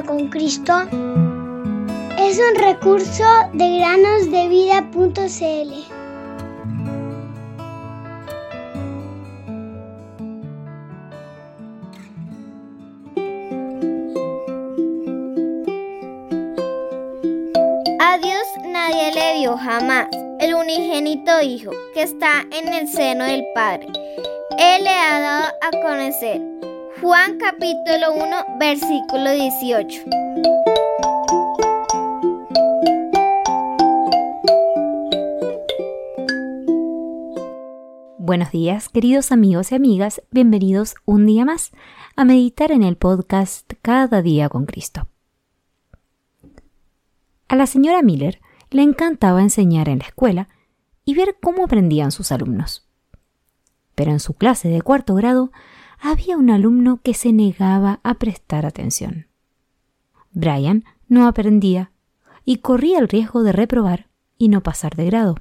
con Cristo es un recurso de granosdevida.cl. A Dios nadie le dio jamás el unigénito Hijo que está en el seno del Padre. Él le ha dado a conocer. Juan capítulo 1 versículo 18. Buenos días, queridos amigos y amigas, bienvenidos un día más a meditar en el podcast Cada día con Cristo. A la señora Miller le encantaba enseñar en la escuela y ver cómo aprendían sus alumnos. Pero en su clase de cuarto grado había un alumno que se negaba a prestar atención. Brian no aprendía y corría el riesgo de reprobar y no pasar de grado.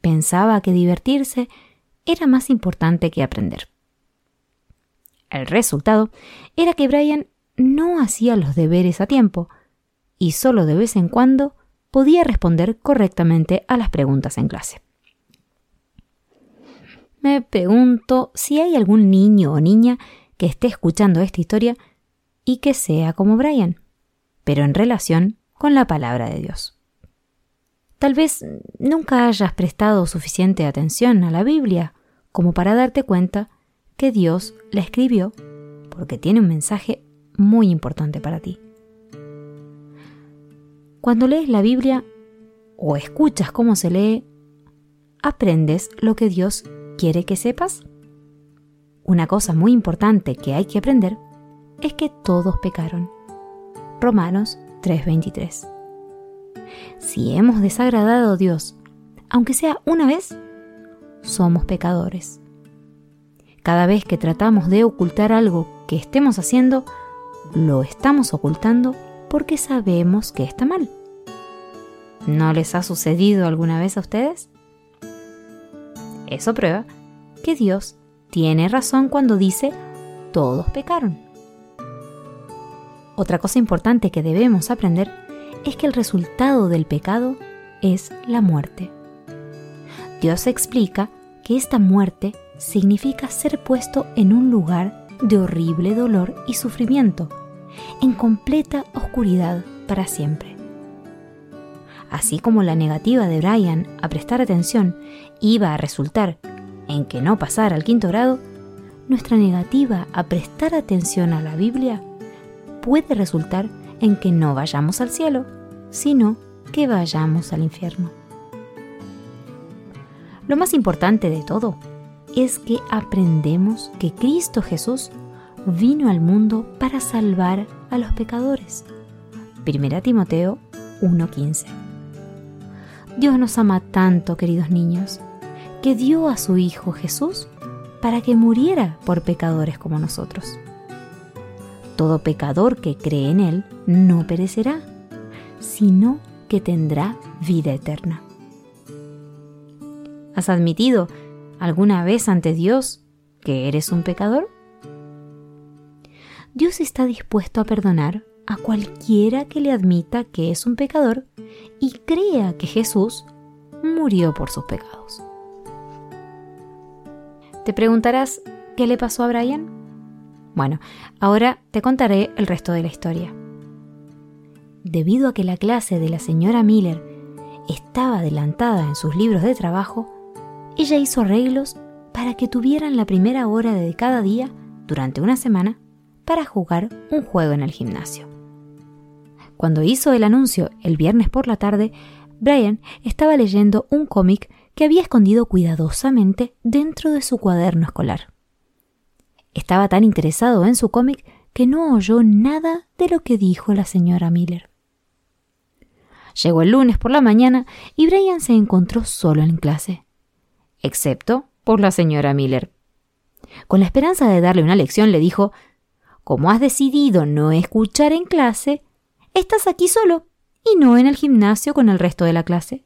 Pensaba que divertirse era más importante que aprender. El resultado era que Brian no hacía los deberes a tiempo y solo de vez en cuando podía responder correctamente a las preguntas en clase. Me pregunto si hay algún niño o niña que esté escuchando esta historia y que sea como Brian, pero en relación con la palabra de Dios. Tal vez nunca hayas prestado suficiente atención a la Biblia como para darte cuenta que Dios la escribió porque tiene un mensaje muy importante para ti. Cuando lees la Biblia o escuchas cómo se lee, aprendes lo que Dios quiere que sepas. Una cosa muy importante que hay que aprender es que todos pecaron. Romanos 3:23. Si hemos desagradado a Dios, aunque sea una vez, somos pecadores. Cada vez que tratamos de ocultar algo que estemos haciendo, lo estamos ocultando porque sabemos que está mal. ¿No les ha sucedido alguna vez a ustedes? Eso prueba que Dios tiene razón cuando dice todos pecaron. Otra cosa importante que debemos aprender es que el resultado del pecado es la muerte. Dios explica que esta muerte significa ser puesto en un lugar de horrible dolor y sufrimiento en completa oscuridad para siempre. Así como la negativa de Brian a prestar atención iba a resultar en que no pasara al quinto grado, nuestra negativa a prestar atención a la Biblia puede resultar en que no vayamos al cielo, sino que vayamos al infierno. Lo más importante de todo es que aprendemos que Cristo Jesús vino al mundo para salvar a los pecadores. 1 Timoteo 1:15. Dios nos ama tanto, queridos niños, que dio a su Hijo Jesús para que muriera por pecadores como nosotros. Todo pecador que cree en Él no perecerá, sino que tendrá vida eterna. ¿Has admitido alguna vez ante Dios que eres un pecador? Dios está dispuesto a perdonar a cualquiera que le admita que es un pecador y crea que Jesús murió por sus pecados. Te preguntarás, ¿qué le pasó a Brian? Bueno, ahora te contaré el resto de la historia. Debido a que la clase de la señora Miller estaba adelantada en sus libros de trabajo, ella hizo arreglos para que tuvieran la primera hora de cada día durante una semana para jugar un juego en el gimnasio. Cuando hizo el anuncio el viernes por la tarde, Brian estaba leyendo un cómic que había escondido cuidadosamente dentro de su cuaderno escolar. Estaba tan interesado en su cómic que no oyó nada de lo que dijo la señora Miller. Llegó el lunes por la mañana y Brian se encontró solo en clase, excepto por la señora Miller. Con la esperanza de darle una lección, le dijo como has decidido no escuchar en clase, estás aquí solo y no en el gimnasio con el resto de la clase.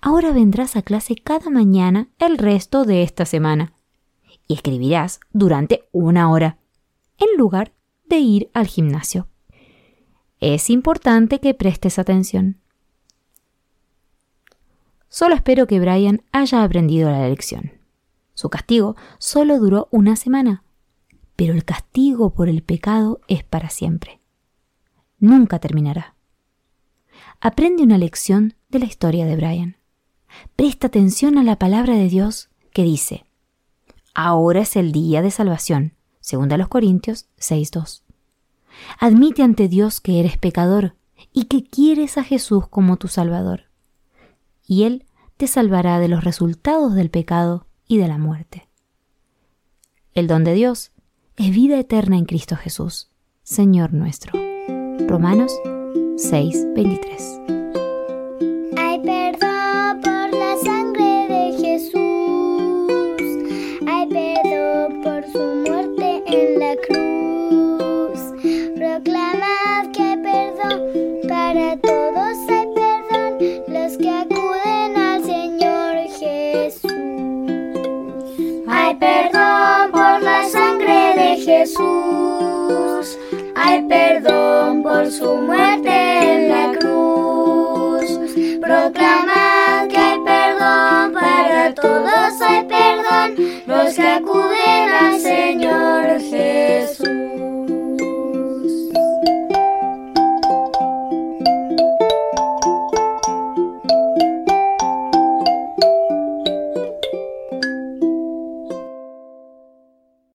Ahora vendrás a clase cada mañana el resto de esta semana y escribirás durante una hora, en lugar de ir al gimnasio. Es importante que prestes atención. Solo espero que Brian haya aprendido la lección. Su castigo solo duró una semana, pero el castigo por el pecado es para siempre. Nunca terminará. Aprende una lección de la historia de Brian. Presta atención a la palabra de Dios que dice, Ahora es el día de salvación, según a los Corintios 6.2. Admite ante Dios que eres pecador y que quieres a Jesús como tu Salvador. Y Él te salvará de los resultados del pecado y de la muerte. El don de Dios es vida eterna en Cristo Jesús, Señor nuestro. Romanos 6:23. Hay perdón por la sangre de Jesús. Hay perdón por su muerte en la cruz, proclama